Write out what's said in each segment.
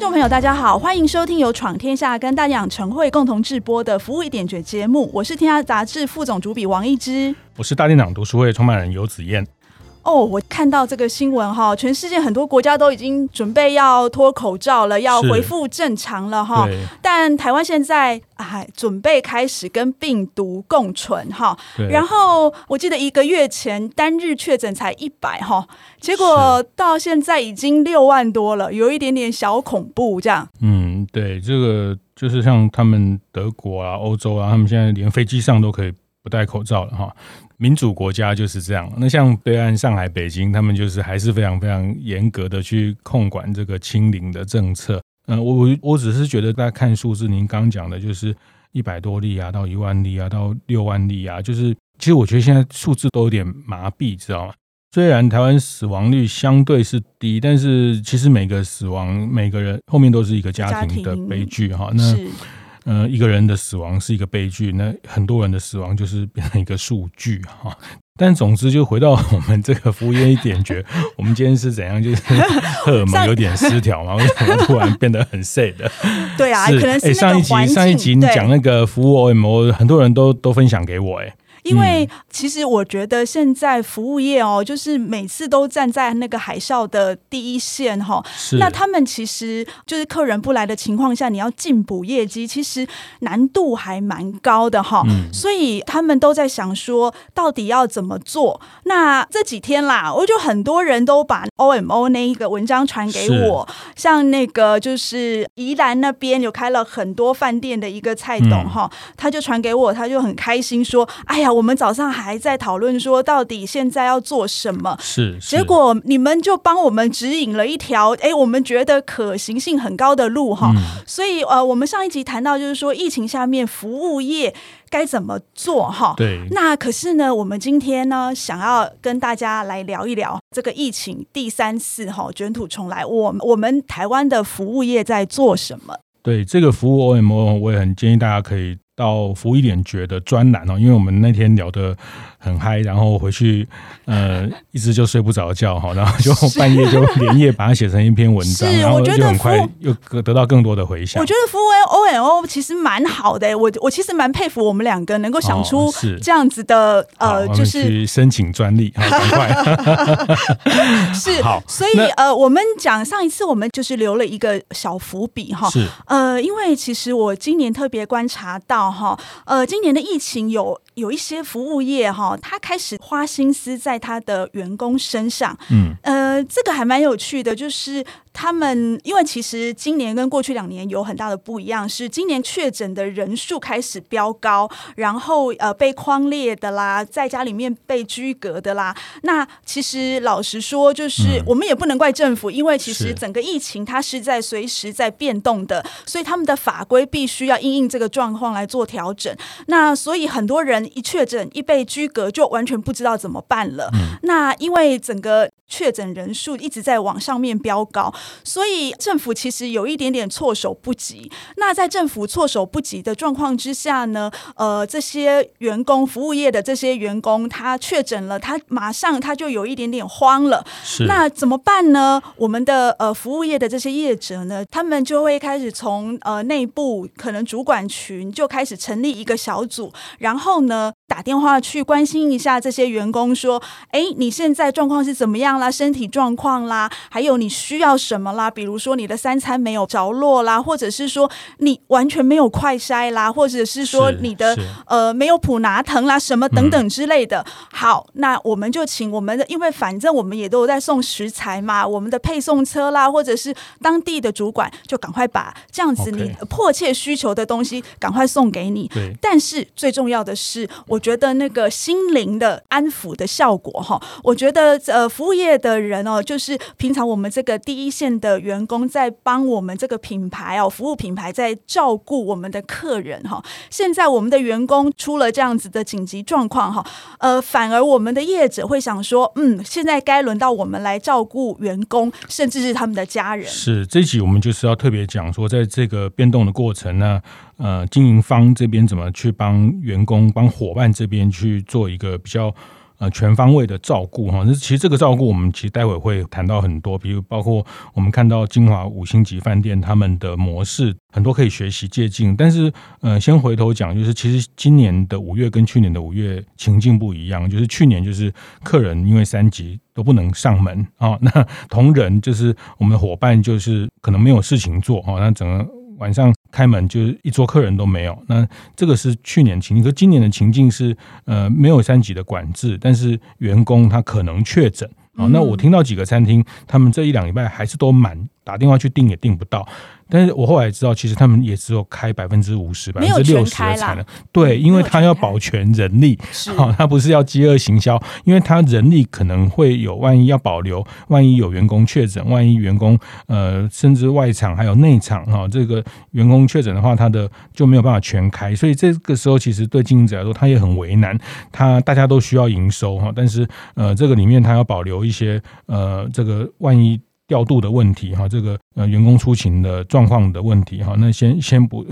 听众朋友，大家好，欢迎收听由闯天下跟大养成会共同制播的《服务一点绝》节目，我是天下杂志副总主笔王一之，我是大店长读书会创办人游子燕。哦，我看到这个新闻哈，全世界很多国家都已经准备要脱口罩了，要恢复正常了哈。但台湾现在还准备开始跟病毒共存哈。然后我记得一个月前单日确诊才一百哈，结果到现在已经六万多了，有一点点小恐怖这样。嗯，对，这个就是像他们德国啊、欧洲啊，他们现在连飞机上都可以不戴口罩了哈。民主国家就是这样。那像对岸上海、北京，他们就是还是非常非常严格的去控管这个清零的政策。嗯，我我只是觉得大家看数字，您刚讲的就是一百多例啊，到一万例啊，到六万例啊，就是其实我觉得现在数字都有点麻痹，知道吗？虽然台湾死亡率相对是低，但是其实每个死亡每个人后面都是一个家庭的悲剧哈。那呃，一个人的死亡是一个悲剧，那很多人的死亡就是变成一个数据哈。但总之，就回到我们这个服务业一点觉，我们今天是怎样？就是荷尔蒙有点失调嘛？为什么突然变得很 sad？对啊，可能是、欸、上一集上一集你讲那个服务 OMO，很多人都都分享给我哎、欸。因为其实我觉得现在服务业哦，就是每次都站在那个海啸的第一线哈。是。那他们其实就是客人不来的情况下，你要进补业绩，其实难度还蛮高的哈。嗯。所以他们都在想说，到底要怎么做？那这几天啦，我就很多人都把 OMO 那一个文章传给我，像那个就是宜兰那边有开了很多饭店的一个蔡董哈，他就传给我，他就很开心说：“哎呀。”我们早上还在讨论说，到底现在要做什么？是，是结果你们就帮我们指引了一条，哎，我们觉得可行性很高的路哈。嗯、所以呃，我们上一集谈到就是说，疫情下面服务业该怎么做哈？对。那可是呢，我们今天呢，想要跟大家来聊一聊这个疫情第三次哈卷土重来，我我们台湾的服务业在做什么？对，这个服务 OMO，我也很建议大家可以。到服务一点觉的专栏哦，因为我们那天聊得很嗨，然后回去呃一直就睡不着觉哈，然后就半夜就连夜把它写成一篇文章，然后就很快又得到更多的回响。我觉得服务 OMO 其实蛮好的，我我其实蛮佩服我们两个能够想出这样子的、哦、呃，就是去申请专利，好赶快 是好，所以呃，我们讲上一次我们就是留了一个小伏笔哈，是呃，因为其实我今年特别观察到。哈，呃，今年的疫情有有一些服务业哈，他开始花心思在他的员工身上，嗯，呃，这个还蛮有趣的，就是。他们因为其实今年跟过去两年有很大的不一样，是今年确诊的人数开始飙高，然后呃被框列的啦，在家里面被居隔的啦。那其实老实说，就是我们也不能怪政府，因为其实整个疫情它是在随时在变动的，所以他们的法规必须要因应这个状况来做调整。那所以很多人一确诊一被居隔，就完全不知道怎么办了。那因为整个确诊人数一直在往上面飙高。所以政府其实有一点点措手不及。那在政府措手不及的状况之下呢，呃，这些员工服务业的这些员工他确诊了，他马上他就有一点点慌了。是。那怎么办呢？我们的呃服务业的这些业者呢，他们就会开始从呃内部可能主管群就开始成立一个小组，然后呢，打电话去关心一下这些员工，说：“哎，你现在状况是怎么样啦？身体状况啦，还有你需要什么啦？比如说你的三餐没有着落啦，或者是说你完全没有快筛啦，或者是说你的呃没有普拿疼啦，什么等等之类的。嗯、好，那我们就请我们的，因为反正我们也都有在送食材嘛，我们的配送车啦，或者是当地的主管，就赶快把这样子你迫切需求的东西赶快送给你。对，但是最重要的是我。觉得那个心灵的安抚的效果哈，我觉得呃，服务业的人哦，就是平常我们这个第一线的员工在帮我们这个品牌哦，服务品牌在照顾我们的客人哈。现在我们的员工出了这样子的紧急状况哈，呃，反而我们的业者会想说，嗯，现在该轮到我们来照顾员工，甚至是他们的家人。是这一集我们就是要特别讲说，在这个变动的过程呢。呃，经营方这边怎么去帮员工、帮伙伴这边去做一个比较呃全方位的照顾哈？那其实这个照顾，我们其实待会会谈到很多，比如包括我们看到金华五星级饭店他们的模式，很多可以学习借鉴。但是呃，先回头讲，就是其实今年的五月跟去年的五月情境不一样，就是去年就是客人因为三级都不能上门啊，那同仁就是我们的伙伴就是可能没有事情做哈，那整个。晚上开门就是一桌客人都没有，那这个是去年情境，可今年的情境是呃没有三级的管制，但是员工他可能确诊啊。那我听到几个餐厅，他们这一两礼拜还是都满，打电话去订也订不到。但是我后来知道，其实他们也只有开百分之五十、百分之六十的产能。对，因为他要保全人力，好，他不是要饥饿行销，因为他人力可能会有万一要保留，万一有员工确诊，万一员工呃甚至外场还有内场哈，这个员工确诊的话，他的就没有办法全开，所以这个时候其实对经营者来说，他也很为难，他大家都需要营收哈，但是呃这个里面他要保留一些呃这个万一。调度的问题哈，这个呃员工出勤的状况的问题哈，那先先不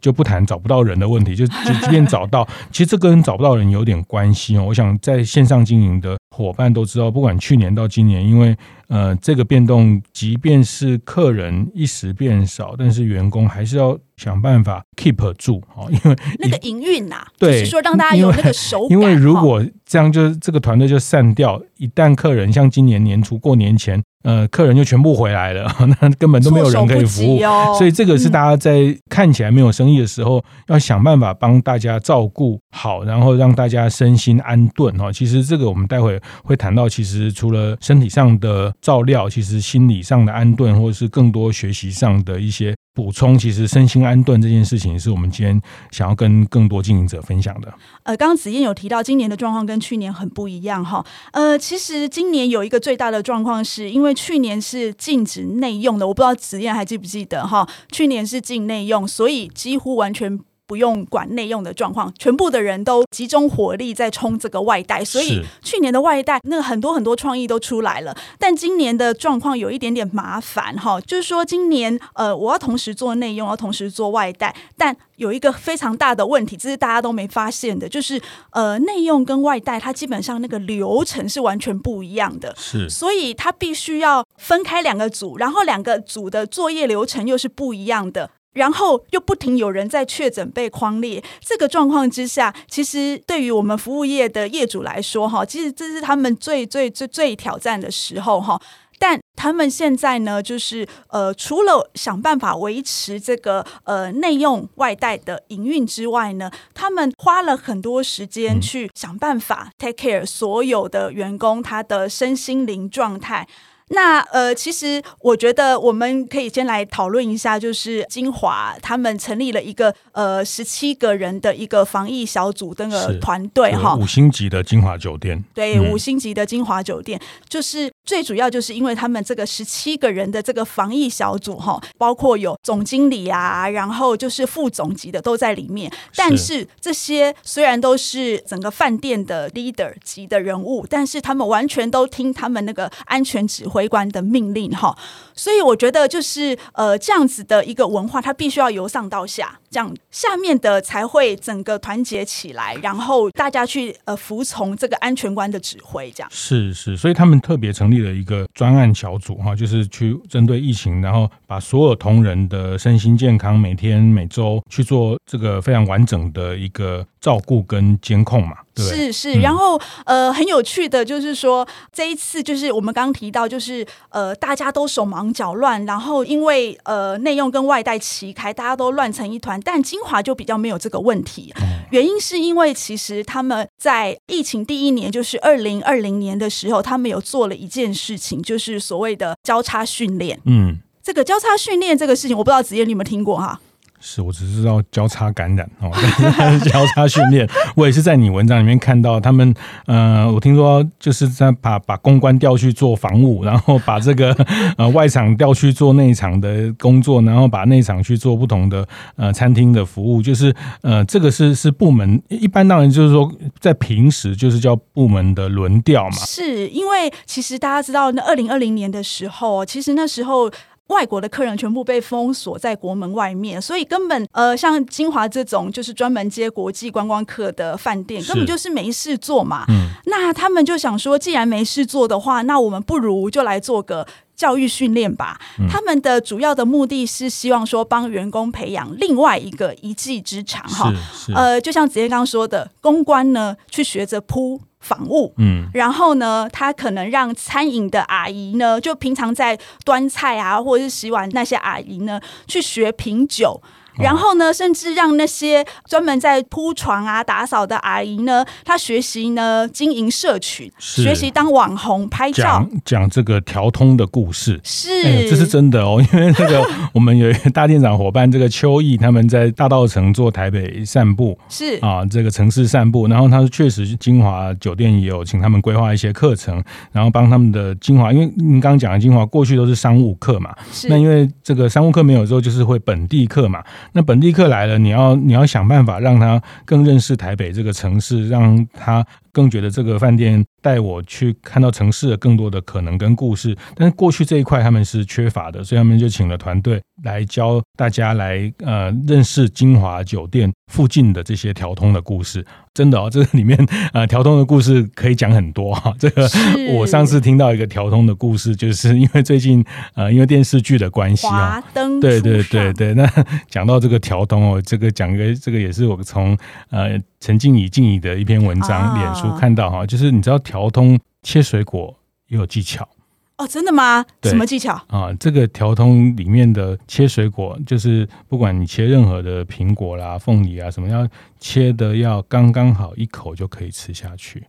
就不谈找不到人的问题，就就即便找到，其实这跟找不到人有点关系哦。我想在线上经营的伙伴都知道，不管去年到今年，因为呃这个变动，即便是客人一时变少，但是员工还是要想办法 keep 住哈，因为那个营运呐，对，就是说让大家有那个手感。因为如果这样，就这个团队就散掉，一旦客人像今年年初过年前。呃，客人就全部回来了，那根本都没有人可以服务，哦、所以这个是大家在看起来没有生意的时候，嗯、要想办法帮大家照顾好，然后让大家身心安顿哈。其实这个我们待会会谈到，其实除了身体上的照料，其实心理上的安顿，或者是更多学习上的一些。补充，其实身心安顿这件事情是我们今天想要跟更多经营者分享的。呃，刚刚子燕有提到，今年的状况跟去年很不一样哈。呃，其实今年有一个最大的状况，是因为去年是禁止内用的，我不知道子燕还记不记得哈？去年是禁内用，所以几乎完全。不用管内用的状况，全部的人都集中火力在冲这个外带，所以去年的外带那个很多很多创意都出来了。但今年的状况有一点点麻烦哈，就是说今年呃我要同时做内用，要同时做外带，但有一个非常大的问题，这是大家都没发现的，就是呃内用跟外带它基本上那个流程是完全不一样的，是，所以它必须要分开两个组，然后两个组的作业流程又是不一样的。然后又不停有人在确诊被框列，这个状况之下，其实对于我们服务业的业主来说，哈，其实这是他们最最最最挑战的时候，哈。但他们现在呢，就是呃，除了想办法维持这个呃内用外带的营运之外呢，他们花了很多时间去想办法 take care 所有的员工他的身心灵状态。那呃，其实我觉得我们可以先来讨论一下，就是金华他们成立了一个呃十七个人的一个防疫小组的那个团队哈，五星级的金华酒店，对，嗯、五星级的金华酒店，就是最主要就是因为他们这个十七个人的这个防疫小组哈，包括有总经理啊，然后就是副总级的都在里面，但是这些虽然都是整个饭店的 leader 级的人物，但是他们完全都听他们那个安全指挥。围观的命令哈，所以我觉得就是呃这样子的一个文化，它必须要由上到下，这样下面的才会整个团结起来，然后大家去呃服从这个安全官的指挥，这样是是，所以他们特别成立了一个专案小组哈，就是去针对疫情，然后把所有同仁的身心健康每天每周去做这个非常完整的一个照顾跟监控嘛。是是，然后呃，很有趣的就是说，这一次就是我们刚刚提到，就是呃，大家都手忙脚乱，然后因为呃内用跟外带齐开，大家都乱成一团。但金华就比较没有这个问题，原因是因为其实他们在疫情第一年，就是二零二零年的时候，他们有做了一件事情，就是所谓的交叉训练。嗯，这个交叉训练这个事情，我不知道子夜你有没有听过哈？是我只知道交叉感染哦，交叉训练。我也是在你文章里面看到他们，呃，我听说就是在把把公关调去做防务，然后把这个 呃外场调去做内场的工作，然后把内场去做不同的呃餐厅的服务，就是呃这个是是部门一般当然就是说在平时就是叫部门的轮调嘛。是因为其实大家知道，那二零二零年的时候，其实那时候。外国的客人全部被封锁在国门外面，所以根本呃，像金华这种就是专门接国际观光客的饭店，根本就是没事做嘛。嗯，那他们就想说，既然没事做的话，那我们不如就来做个教育训练吧。嗯，他们的主要的目的是希望说帮员工培养另外一个一技之长哈。呃，就像子嫣刚刚说的，公关呢去学着铺。访务，嗯，然后呢，他可能让餐饮的阿姨呢，就平常在端菜啊，或者是洗碗那些阿姨呢，去学品酒。然后呢，甚至让那些专门在铺床啊、打扫的阿姨呢，她学习呢经营社群，学习当网红拍照，讲讲这个调通的故事，是、欸，这是真的哦。因为那个我们有一个大店长伙伴，这个邱毅他们在大道城做台北散步，是。啊，这个城市散步。然后他确实晶华酒店也有请他们规划一些课程，然后帮他们的晶华，因为您刚刚讲的晶华过去都是商务课嘛，那因为这个商务课没有之后，就是会本地课嘛。那本地客来了，你要你要想办法让他更认识台北这个城市，让他更觉得这个饭店带我去看到城市的更多的可能跟故事。但是过去这一块他们是缺乏的，所以他们就请了团队来教大家来呃认识金华酒店附近的这些条通的故事。真的哦，这个里面呃条通的故事可以讲很多哈。这个我上次听到一个条通的故事，就是因为最近呃因为电视剧的关系啊，对对对对，那讲到这个条通哦，这个讲一个这个也是我从呃陈静怡静怡的一篇文章脸书看到哈，就是你知道调通切水果也有技巧。哦，真的吗？什么技巧啊？这个调通里面的切水果，就是不管你切任何的苹果啦、凤梨啊，什么要切的要刚刚好一口就可以吃下去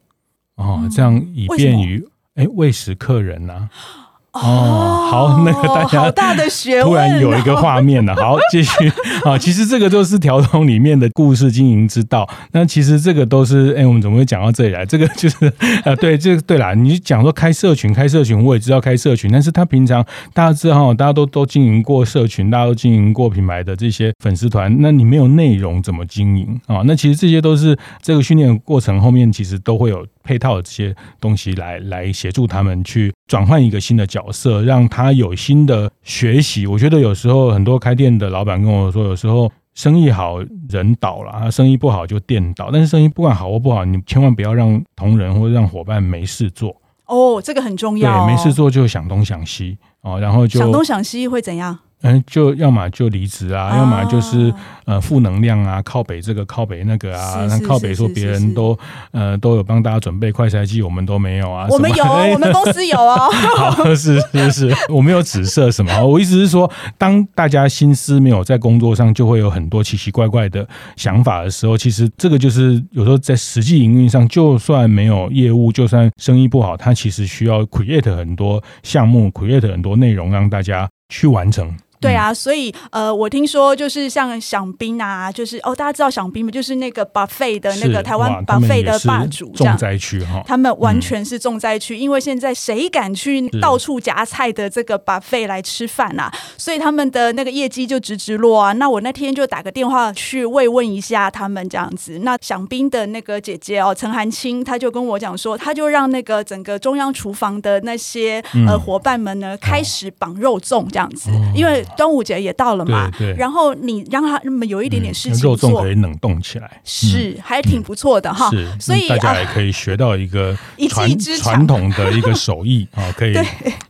哦，这样以便于哎喂食客人呐、啊。哦，好，那个大家好大的学问，突然有一个画面了。好，继续啊，其实这个就是条通里面的故事经营之道。那其实这个都是，哎，我们怎么会讲到这里来？这个就是，呃，对，这个对啦。你讲说开社群，开社群，我也知道开社群，但是他平常大家知道，大家都都经营过社群，大家都经营过品牌的这些粉丝团，那你没有内容怎么经营啊？那其实这些都是这个训练过程后面其实都会有配套的这些东西来来协助他们去转换一个新的角色，让他有新的学习。我觉得有时候很多开店的老板跟我说，有时候生意好人倒了，生意不好就店倒。但是生意不管好或不好，你千万不要让同仁或者让伙伴没事做。哦，这个很重要。对，没事做就想东想西啊，然后就想东想西会怎样？嗯，就要么就离职啊，要么就是呃负能量啊，靠北这个靠北那个啊，那靠北说别人都呃都有帮大家准备快筛剂，我们都没有啊。我们有，我们公司有哦。好，是是是，我没有指涉什么，我意思是说，当大家心思没有在工作上，就会有很多奇奇怪怪的想法的时候，其实这个就是有时候在实际营运上，就算没有业务，就算生意不好，它其实需要 create 很多项目，create 很多内容让大家去完成。对啊，所以呃，我听说就是像饗宾啊，就是哦，大家知道饗宾吗？就是那个 buffet 的那个台湾 buffet 的霸主，这样。重灾区哈，他们完全是重灾区，嗯、因为现在谁敢去到处夹菜的这个 buffet 来吃饭啊？所以他们的那个业绩就直直落啊。那我那天就打个电话去慰问一下他们这样子。那饗宾的那个姐姐哦，陈涵青，她就跟我讲说，她就让那个整个中央厨房的那些呃伙伴们呢，开始绑肉粽这样子，嗯、因为。端午节也到了嘛，对对，然后你让他那么有一点点事情做，肉粽可以冷冻起来，是还挺不错的哈。是所以大家也可以学到一个传传统的一个手艺 啊，可以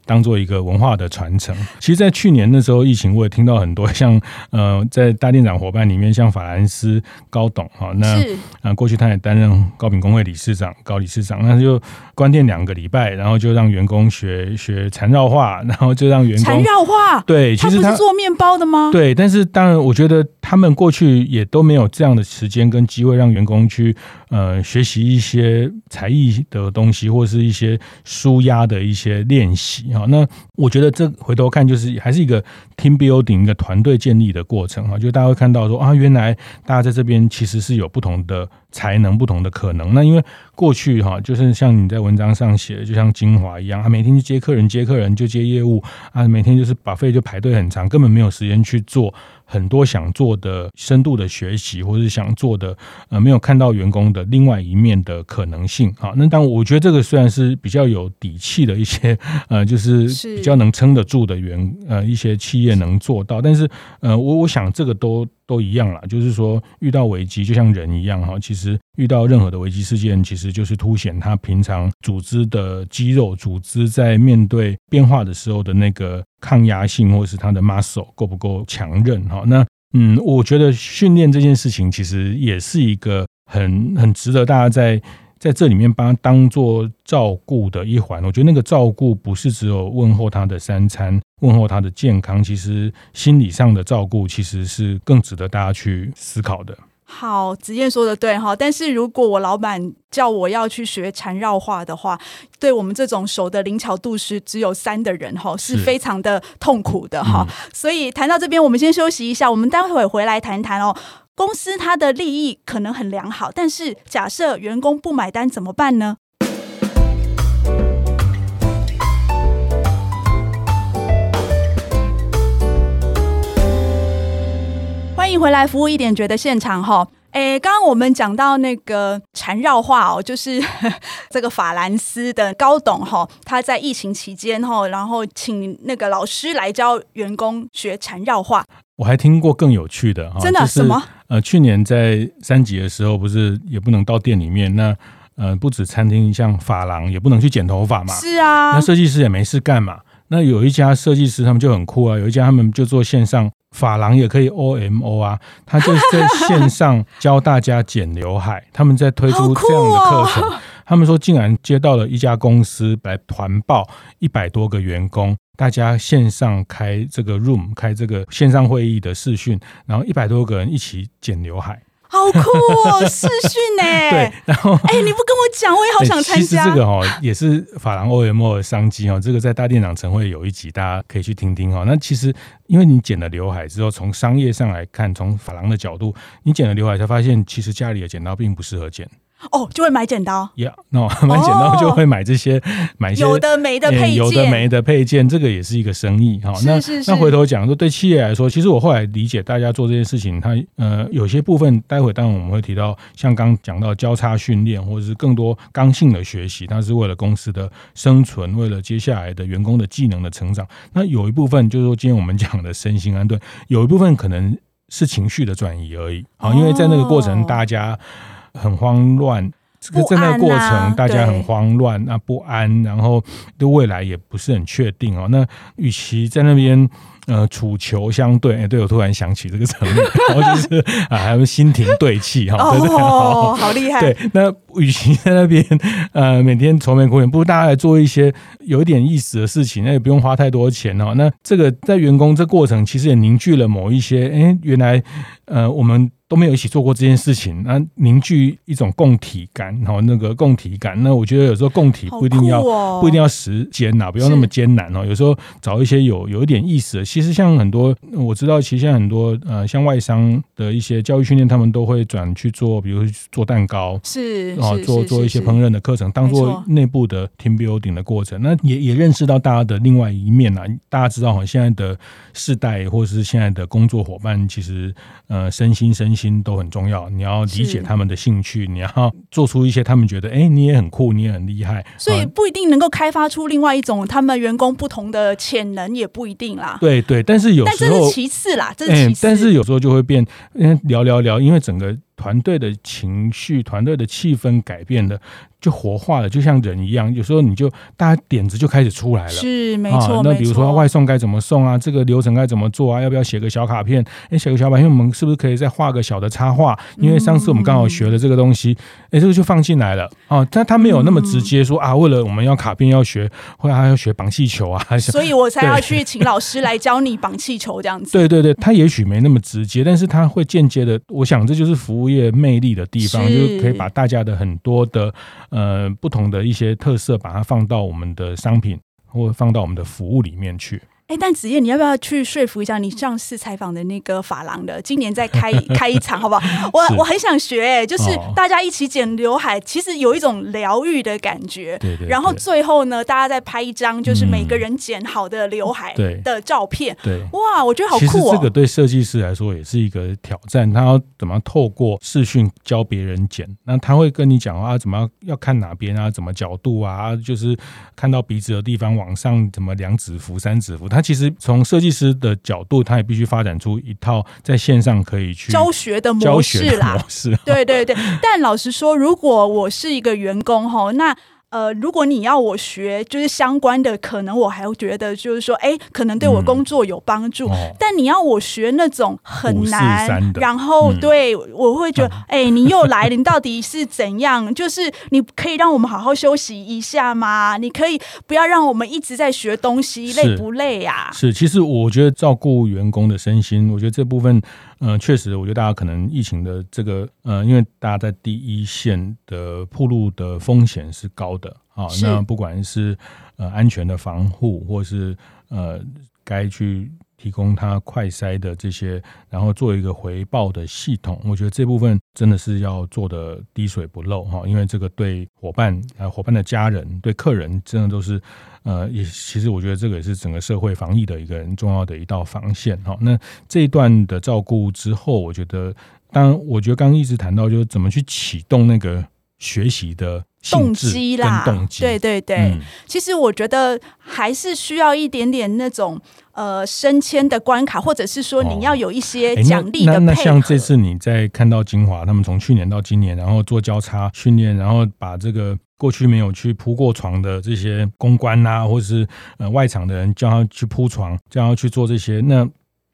当做一个文化的传承。其实，在去年那时候疫情，我也听到很多像呃，在大店长伙伴里面，像法兰斯高董哈，那啊过去他也担任高品工会理事长、高理事长，那就关店两个礼拜，然后就让员工学学缠绕画，然后就让员工缠绕画，对，其实他。是做面包的吗？对，但是当然，我觉得他们过去也都没有这样的时间跟机会让员工去呃学习一些才艺的东西，或是一些舒压的一些练习哈。那我觉得这回头看就是还是一个 team building 一个团队建立的过程哈。就大家会看到说啊，原来大家在这边其实是有不同的。才能不同的可能，那因为过去哈，就是像你在文章上写的，就像精华一样，他每天去接客人，接客人就接业务啊，每天就是把费就排队很长，根本没有时间去做很多想做的深度的学习，或是想做的呃，没有看到员工的另外一面的可能性啊。那当我觉得这个虽然是比较有底气的一些 呃，就是比较能撑得住的员呃一些企业能做到，但是呃，我我想这个都。都一样啦，就是说遇到危机就像人一样哈，其实遇到任何的危机事件，其实就是凸显他平常组织的肌肉、组织在面对变化的时候的那个抗压性，或是他的 muscle 够不够强韧哈。那嗯，我觉得训练这件事情其实也是一个很很值得大家在。在这里面把它当做照顾的一环，我觉得那个照顾不是只有问候他的三餐，问候他的健康，其实心理上的照顾其实是更值得大家去思考的。好，子燕说的对哈，但是如果我老板叫我要去学缠绕画的话，对我们这种手的灵巧度是只有三的人哈，是非常的痛苦的哈。嗯、所以谈到这边，我们先休息一下，我们待会回来谈谈哦。公司它的利益可能很良好，但是假设员工不买单怎么办呢？欢迎回来，服务一点觉的现场哈。诶，刚刚我们讲到那个缠绕化哦，就是 这个法兰斯的高董哈，他在疫情期间哈，然后请那个老师来教员工学缠绕化。我还听过更有趣的哈，真的、就是、什么？呃，去年在三级的时候，不是也不能到店里面，那呃，不止餐厅，像发廊也不能去剪头发嘛。是啊，那设计师也没事干嘛。那有一家设计师他们就很酷啊，有一家他们就做线上发廊也可以 OMO 啊，他就在线上教大家剪刘海，他们在推出这样的课程。哦、他们说竟然接到了一家公司来团报一百多个员工。大家线上开这个 Room，开这个线上会议的视讯，然后一百多个人一起剪刘海，好酷哦！视讯呢？对，然后哎、欸，你不跟我讲，我也好想参加。其实这个哈也是法郎 OMO 的商机哦，这个在大店长晨会有一集，大家可以去听听哦。那其实因为你剪了刘海之后，从商业上来看，从法郎的角度，你剪了刘海才发现，其实家里的剪刀并不适合剪。哦，就会买剪刀。呀，那 买剪刀就会买这些，买一些有的没的配件，有的没的配件，这个也是一个生意哈。那那回头讲说，对企业来说，其实我后来理解，大家做这件事情，它呃有些部分，待会当然我们会提到，像刚讲到交叉训练，或者是更多刚性的学习，它是为了公司的生存，为了接下来的员工的技能的成长。那有一部分就是说，今天我们讲的身心安顿，有一部分可能是情绪的转移而已。好，因为在那个过程，大家。很慌乱，这个在那个过程，大家很慌乱那，不安，然后对未来也不是很确定哦。那与其在那边。呃，楚球相对，哎，对，我突然想起这个成语，然后就是啊，还有心停对气哈，对不对？哦，好厉害。对，那与其在那边呃每天愁眉苦脸，不如大家来做一些有一点意思的事情，那也不用花太多钱哦。那这个在员工这过程，其实也凝聚了某一些，哎，原来呃我们都没有一起做过这件事情，那凝聚一种共体感，然后那个共体感，那我觉得有时候共体不一定要、哦、不一定要时间呐，不要那么艰难哦。有时候找一些有有一点意思的。其实像很多我知道，其实现在很多呃，像外商的一些教育训练，他们都会转去做，比如做蛋糕，是啊，做做一些烹饪的课程，当做内部的 team building 的过程。那也也认识到大家的另外一面啊。大家知道哈，现在的世代或者是现在的工作伙伴，其实呃，身心身心都很重要。你要理解他们的兴趣，你要做出一些他们觉得哎、欸，你也很酷，你也很厉害。所以不一定能够开发出另外一种他们员工不同的潜能，也不一定啦。对。对，但是有时候，但这是其次啦，这是其次。但是有时候就会变，因为聊聊聊，因为整个团队的情绪、团队的气氛改变了，就活化了，就像人一样。有时候你就大家点子就开始出来了，是没错、啊。那比如说外送该怎么送啊？这个流程该怎么做啊？要不要写个小卡片？哎，写个小卡片，我们是不是可以再画个小的插画？因为上次我们刚好学了这个东西，哎、嗯，这个就放进来了啊。但他没有那么直接说、嗯、啊，为了我们要卡片要学，或者还要学绑气球啊，所以我才要去请老师来教你绑气球这样子。对对对，他也许没那么直接，但是他会间接的。我想这就是服务业魅力的地方，是就是可以把大家的很多的呃不同的一些特色，把它放到我们的商品或放到我们的服务里面去。哎，但子燕，你要不要去说服一下你上次采访的那个发廊的，今年再开 开一场，好不好？我我很想学，哎，就是大家一起剪刘海，其实有一种疗愈的感觉。对对。然后最后呢，大家再拍一张，就是每个人剪好的刘海的照片。对。哇，我觉得好酷哦。其实这个对设计师来说也是一个挑战，他要怎么透过视讯教别人剪？那他会跟你讲啊，怎么要看哪边啊，怎么角度啊，就是看到鼻子的地方往上怎么两指符、三指符，他。他其实从设计师的角度，他也必须发展出一套在线上可以去教学的模式啦。模式，对对对。但老实说，如果我是一个员工哈，那。呃，如果你要我学就是相关的，可能我还会觉得就是说，哎，可能对我工作有帮助。嗯哦、但你要我学那种很难，然后、嗯、对我会觉得，哎、嗯，你又来，你到底是怎样？就是你可以让我们好好休息一下吗？你可以不要让我们一直在学东西，累不累呀、啊？是，其实我觉得照顾员工的身心，我觉得这部分。嗯、呃，确实，我觉得大家可能疫情的这个，呃，因为大家在第一线的铺路的风险是高的啊。那不管是呃安全的防护，或是呃该去提供他快筛的这些，然后做一个回报的系统，我觉得这部分真的是要做的滴水不漏哈。因为这个对伙伴、呃伙伴的家人、对客人，真的都是。呃，也其实我觉得这个也是整个社会防疫的一个很重要的一道防线哈。那这一段的照顾之后，我觉得，当然，我觉得刚刚一直谈到就是怎么去启动那个学习的动机啦，动机，对对对。嗯、其实我觉得还是需要一点点那种呃升迁的关卡，或者是说你要有一些奖励的配合、哦欸、那，那，那像这次你在看到精华他们从去年到今年，然后做交叉训练，然后把这个。过去没有去铺过床的这些公关啊，或者是呃外场的人叫他去铺床，叫他去做这些，那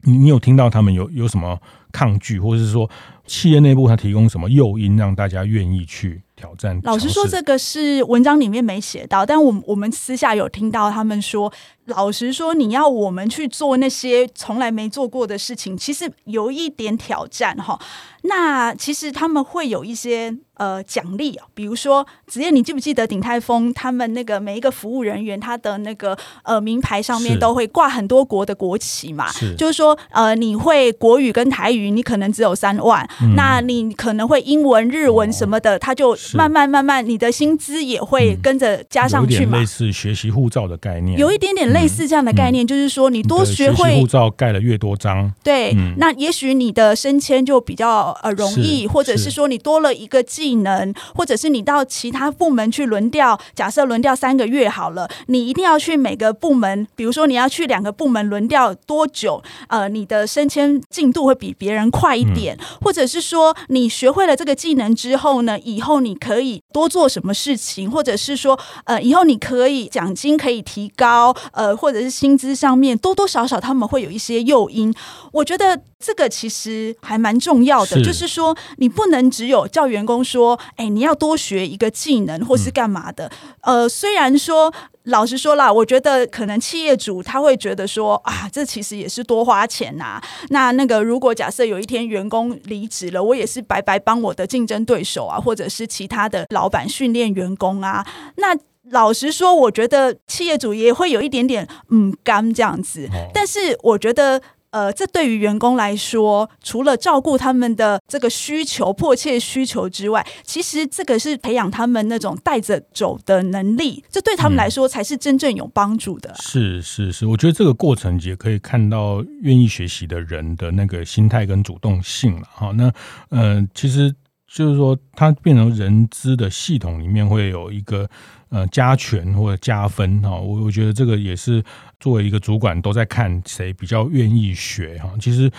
你你有听到他们有有什么抗拒，或者是说企业内部他提供什么诱因让大家愿意去挑战？老实说，这个是文章里面没写到，但我我们私下有听到他们说，老实说，你要我们去做那些从来没做过的事情，其实有一点挑战哈。那其实他们会有一些。呃，奖励啊，比如说子燕，你记不记得鼎泰丰他们那个每一个服务人员，他的那个呃名牌上面都会挂很多国的国旗嘛？是，就是说呃，你会国语跟台语，你可能只有三万，嗯、那你可能会英文、日文什么的，他、哦、就慢慢慢慢，你的薪资也会跟着加上去嘛。类似学习护照的概念，有一点点类似这样的概念，嗯、就是说你多学会护照盖了越多张，对，嗯、那也许你的升迁就比较呃容易，或者是说你多了一个技能，或者是你到其他部门去轮调，假设轮调三个月好了，你一定要去每个部门，比如说你要去两个部门轮调多久？呃，你的升迁进度会比别人快一点，嗯、或者是说你学会了这个技能之后呢，以后你可以多做什么事情，或者是说呃，以后你可以奖金可以提高，呃，或者是薪资上面多多少少他们会有一些诱因，我觉得。这个其实还蛮重要的，是就是说你不能只有叫员工说，哎，你要多学一个技能或是干嘛的。嗯、呃，虽然说老实说啦，我觉得可能企业主他会觉得说啊，这其实也是多花钱呐、啊。那那个如果假设有一天员工离职了，我也是白白帮我的竞争对手啊，或者是其他的老板训练员工啊。那老实说，我觉得企业主也会有一点点嗯干这样子，哦、但是我觉得。呃，这对于员工来说，除了照顾他们的这个需求、迫切需求之外，其实这个是培养他们那种带着走的能力，这对他们来说才是真正有帮助的。是是是，我觉得这个过程也可以看到愿意学习的人的那个心态跟主动性了。哈，那呃，其实就是说，它变成人资的系统里面会有一个。呃，加权或者加分哈，我我觉得这个也是作为一个主管都在看谁比较愿意学哈。其实，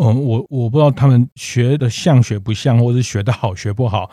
嗯，我我不知道他们学的像学不像，或者是学的好学不好，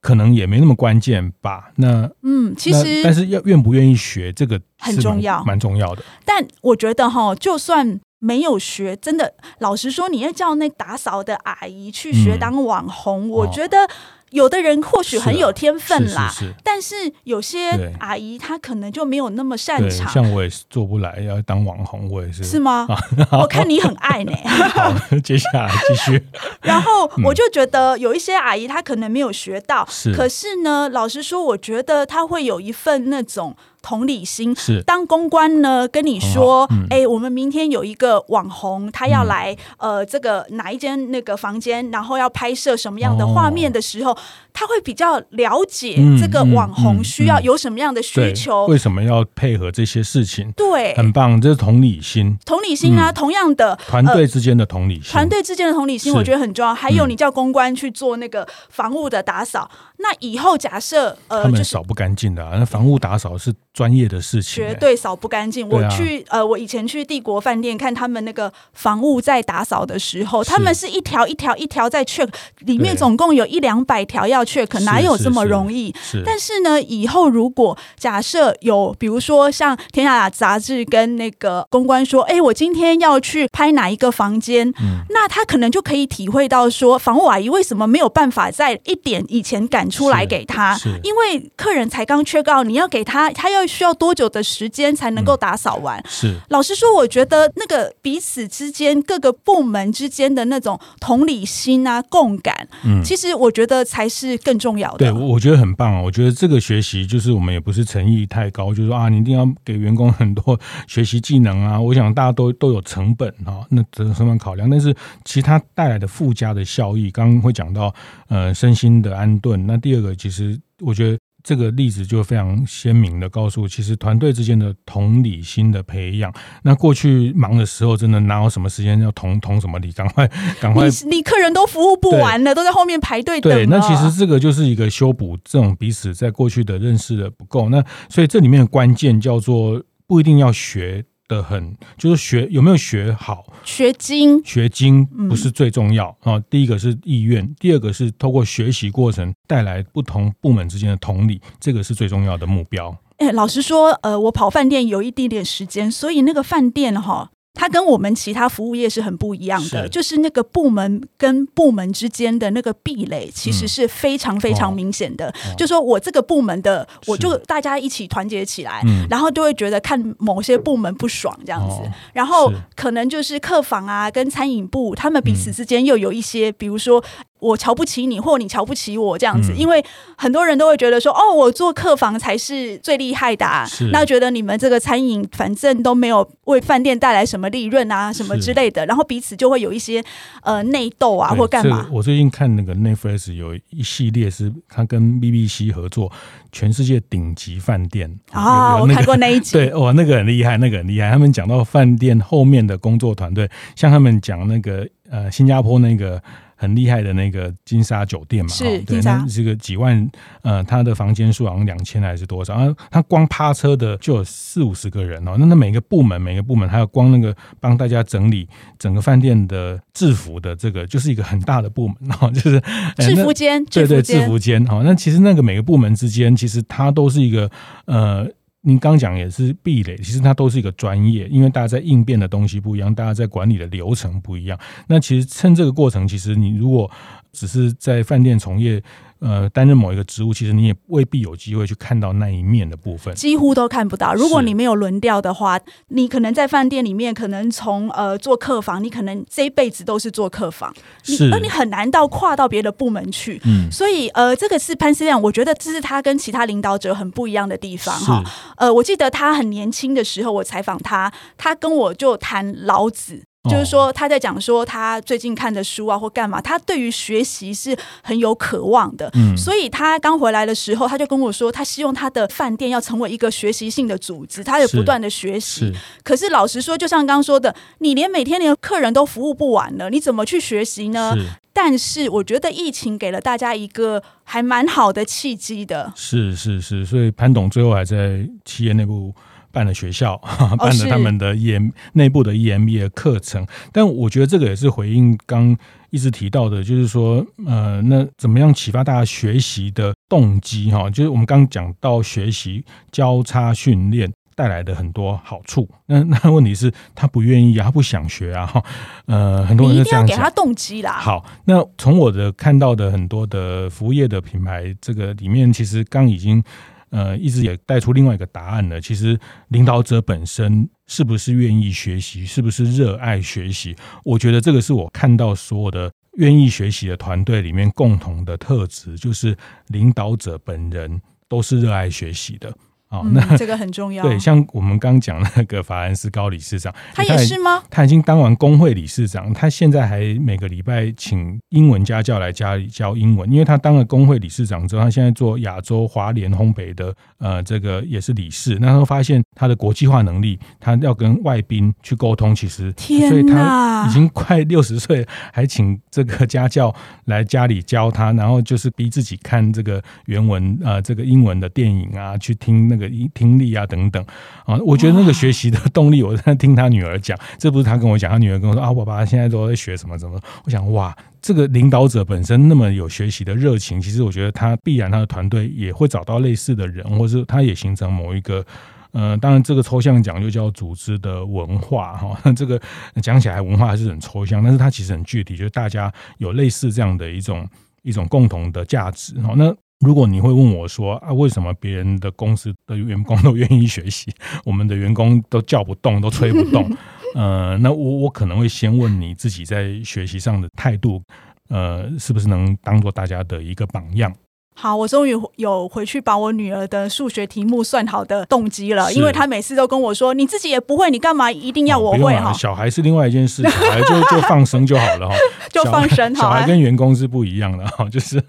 可能也没那么关键吧。那嗯，其实但是要愿不愿意学这个很重要，蛮重要的。但我觉得哈，就算没有学，真的老实说，你要叫那打扫的阿姨去学当网红，嗯、我觉得。哦有的人或许很有天分啦，是是是是，但是有些阿姨她可能就没有那么擅长。像我也是做不来，要当网红，我也是。是吗？我看你很爱呢。好，接下来 继续。然后我就觉得有一些阿姨她可能没有学到，是。可是呢，老实说，我觉得她会有一份那种。同理心是。当公关呢跟你说，哎、嗯。欸，我们明天有一个网红，他要来、嗯、呃这个哪一间那个房间，然后要拍摄什么样的画面的时候，哦、他会比较了解这个网红需要有什么样的需求，为什么要配合这些事情？对，很棒，这是同理心。同理心啊，嗯、同样的团队之间的同理心，团队之间的同理心，我觉得很重要。还有，你叫公关去做那个房屋的打扫，嗯、那以后假设呃，他们扫不干净的、啊，那房屋打扫是专业的事情。绝对扫不干净。我去呃，我以前去帝国饭店看他们那个房屋在打扫的时候，他们是一条一条一条在 check，里面总共有一两百条要 check，哪有这么容易？是是是，但是呢，以后如果假设有，比如说像《天下》杂志跟那个公关说，哎，我今天要去拍哪一个房间，嗯，那他可能就可以体会到说，房屋阿姨为什么没有办法在一点以前赶出来给他？因为客人才刚 check out，你要给他，他要需要多久的时间才能够打扫完。嗯，是，老实说，我觉得那个彼此之间各个部门之间的那种同理心啊、共感，嗯，其实我觉得才是更重要的。对，我觉得很棒啊！我觉得这个学习就是我们也不是诚意太高，就是说啊，你一定要给员工很多学习技能啊。我想大家都都有成本啊，那这是什么考量？但是其他带来的附加的效益，刚刚会讲到呃身心的安顿。那第二个，其实我觉得。这个例子就非常鲜明的告诉，其实团队之间的同理心的培养。那过去忙的时候，真的哪有什么时间要同同什么理？赶快 赶快你，你客人都服务不完了，都在后面排队等。对，那其实这个就是一个修补这种彼此在过去的认识的不够。那所以这里面的关键叫做不一定要学。的很，就是学有没有学好，学精，学精不是最重要啊、嗯。第一个是意愿，第二个是透过学习过程带来不同部门之间的同理，这个是最重要的目标。哎、欸，老实说，呃，我跑饭店有一点点时间，所以那个饭店哈。它跟我们其他服务业是很不一样的，是。就是那个部门跟部门之间的那个壁垒，其实是非常非常明显的。嗯哦、就说我这个部门的，我就大家一起团结起来，然后就会觉得看某些部门不爽这样子，哦、然后可能就是客房啊跟餐饮部，他们彼此之间又有一些，比如说。我瞧不起你，或你瞧不起我这样子，嗯，因为很多人都会觉得说，哦，我做客房才是最厉害的啊，那觉得你们这个餐饮反正都没有为饭店带来什么利润啊，什么之类的，然后彼此就会有一些呃内斗啊，或干嘛。我最近看那个 Netflix 有一系列是他跟 BBC 合作，全世界顶级饭店啊，哦，那个，我看过那一集，对，哇，那个很厉害，那个很厉害。他们讲到饭店后面的工作团队，像他们讲那个呃新加坡那个。很厉害的那个金沙酒店嘛，是对，那这个几万，呃，他的房间数好像两千还是多少？啊，他光趴车的就有四五十个人哦。那那每个部门每个部门还有光那个帮大家整理整个饭店的制服的这个，就是一个很大的部门哦，就是制服间，对对，制服间哦。那其实那个每个部门之间，其实它都是一个呃。您刚讲也是壁垒，其实它都是一个专业，因为大家在应变的东西不一样，大家在管理的流程不一样。那其实趁这个过程，其实你如果只是在饭店从业。呃，担任某一个职务，其实你也未必有机会去看到那一面的部分，几乎都看不到。如果你没有轮调的话，你可能在饭店里面，可能从呃做客房，你可能这一辈子都是做客房，是，而你很难到跨到别的部门去。嗯，所以呃，这个是潘思亮，我觉得这是他跟其他领导者很不一样的地方哈。呃，我记得他很年轻的时候，我采访他，他跟我就谈老子。就是说，他在讲说他最近看的书啊，或干嘛，他对于学习是很有渴望的。嗯，所以他刚回来的时候，他就跟我说，他希望他的饭店要成为一个学习性的组织，他也不断的学习。可是老实说，就像刚刚说的，你连每天连客人都服务不完了，你怎么去学习呢？但是我觉得疫情给了大家一个还蛮好的契机的。是是是，所以潘董最后还在企业内部。办了学校，办了他们的 EM 内部的 EMBA 课程，但我觉得这个也是回应刚一直提到的，就是说，呃，那怎么样启发大家学习的动机？哈，就是我们刚刚讲到学习交叉训练带来的很多好处。那 那问题是，他不愿意啊，他不想学啊。哈，呃，很多人就这样讲。给他动机啦。好，那从我的看到的很多的服务业的品牌，这个里面其实刚已经。呃，一直也带出另外一个答案呢。其实领导者本身是不是愿意学习，是不是热爱学习？我觉得这个是我看到所有的愿意学习的团队里面共同的特质，就是领导者本人都是热爱学习的。哦，那、嗯、这个很重要。对，像我们刚讲那个法兰斯高理事长，他也是吗？他已经当完工会理事长，他现在还每个礼拜请英文家教来家里教英文，因为他当了工会理事长之后，他现在做亚洲华联烘焙的呃，这个也是理事。那他发现他的国际化能力，他要跟外宾去沟通，其实所以他已经快六十岁，还请这个家教来家里教他，然后就是逼自己看这个原文呃，这个英文的电影啊，去听那个。个听力啊等等啊，我觉得那个学习的动力，我在听他女儿讲，这不是他跟我讲，他女儿跟我说啊，我爸爸现在都在学什么什么。我想哇，这个领导者本身那么有学习的热情，其实我觉得他必然他的团队也会找到类似的人，或是他也形成某一个呃，当然这个抽象讲就叫组织的文化哈。这个讲起来文化还是很抽象，但是它其实很具体，就是大家有类似这样的一种一种共同的价值哈。那如果你会问我说啊，为什么别人的公司的员工都愿意学习，我们的员工都叫不动，都催不动？呃，那我我可能会先问你自己在学习上的态度，呃，是不是能当做大家的一个榜样？好，我终于有回去把我女儿的数学题目算好的动机了，因为她每次都跟我说：“你自己也不会，你干嘛一定要我会？”哈，小孩是另外一件事，小孩就就放生就好了哈，就放生。小孩跟员工是不一样的哈，就是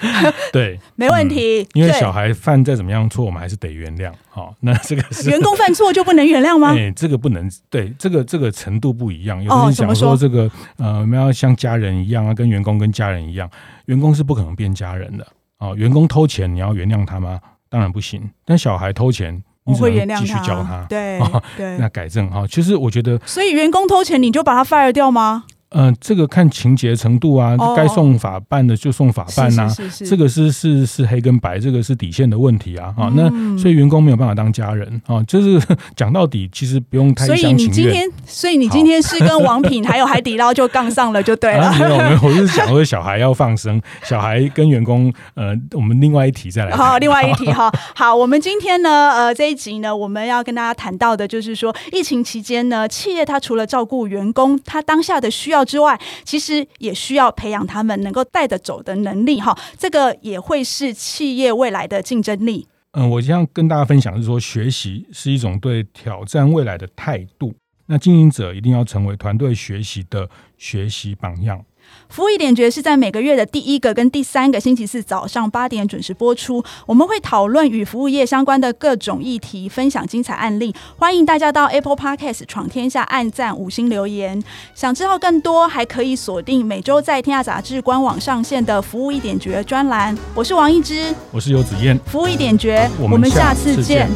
对，没问题、嗯。因为小孩犯再怎么样错，我们还是得原谅。好，那这个是员工犯错就不能原谅吗？哎，这个不能，对，这个这个程度不一样。有人讲说这个呃，我们要像家人一样啊，跟员工跟家人一样，员工是不可能变家人的。哦，员工偷钱，你要原谅他吗？当然不行。但小孩偷钱，你会原谅他，继续教他。对对，那改正哈。其实我觉得，所以员工偷钱，你就把他 fire 掉吗？嗯、呃，这个看情节程度啊，该送法办的就送法办呐、啊。是是是，这个是是是黑跟白，这个是底线的问题啊。啊、嗯，那所以员工没有办法当家人啊。就是讲到底，其实不用太。所以你今天，所以你今天是跟王品还有海底捞就杠上了，就对了。没有没有，我是想说小孩要放生，小孩跟员工，呃，我们另外一题再来。好，另外一题哈。好，我们今天呢，呃，这一集呢，我们要跟大家谈到的就是说，疫情期间呢，企业它除了照顾员工它当下的需要之外，其实也需要培养他们能够带得走的能力，哈，这个也会是企业未来的竞争力。嗯，我将跟大家分享是说，学习是一种对挑战未来的态度。那经营者一定要成为团队学习的学习榜样。服务一点绝是在每个月的第一个跟第三个星期四早上八点准时播出。我们会讨论与服务业相关的各种议题，分享精彩案例。欢迎大家到 Apple Podcast 闯天下按赞五星留言。想知道更多，还可以锁定每周在天下杂志官网上线的服务一点绝专栏。我是王一之，我是游子燕。服务一点绝，我们下次见。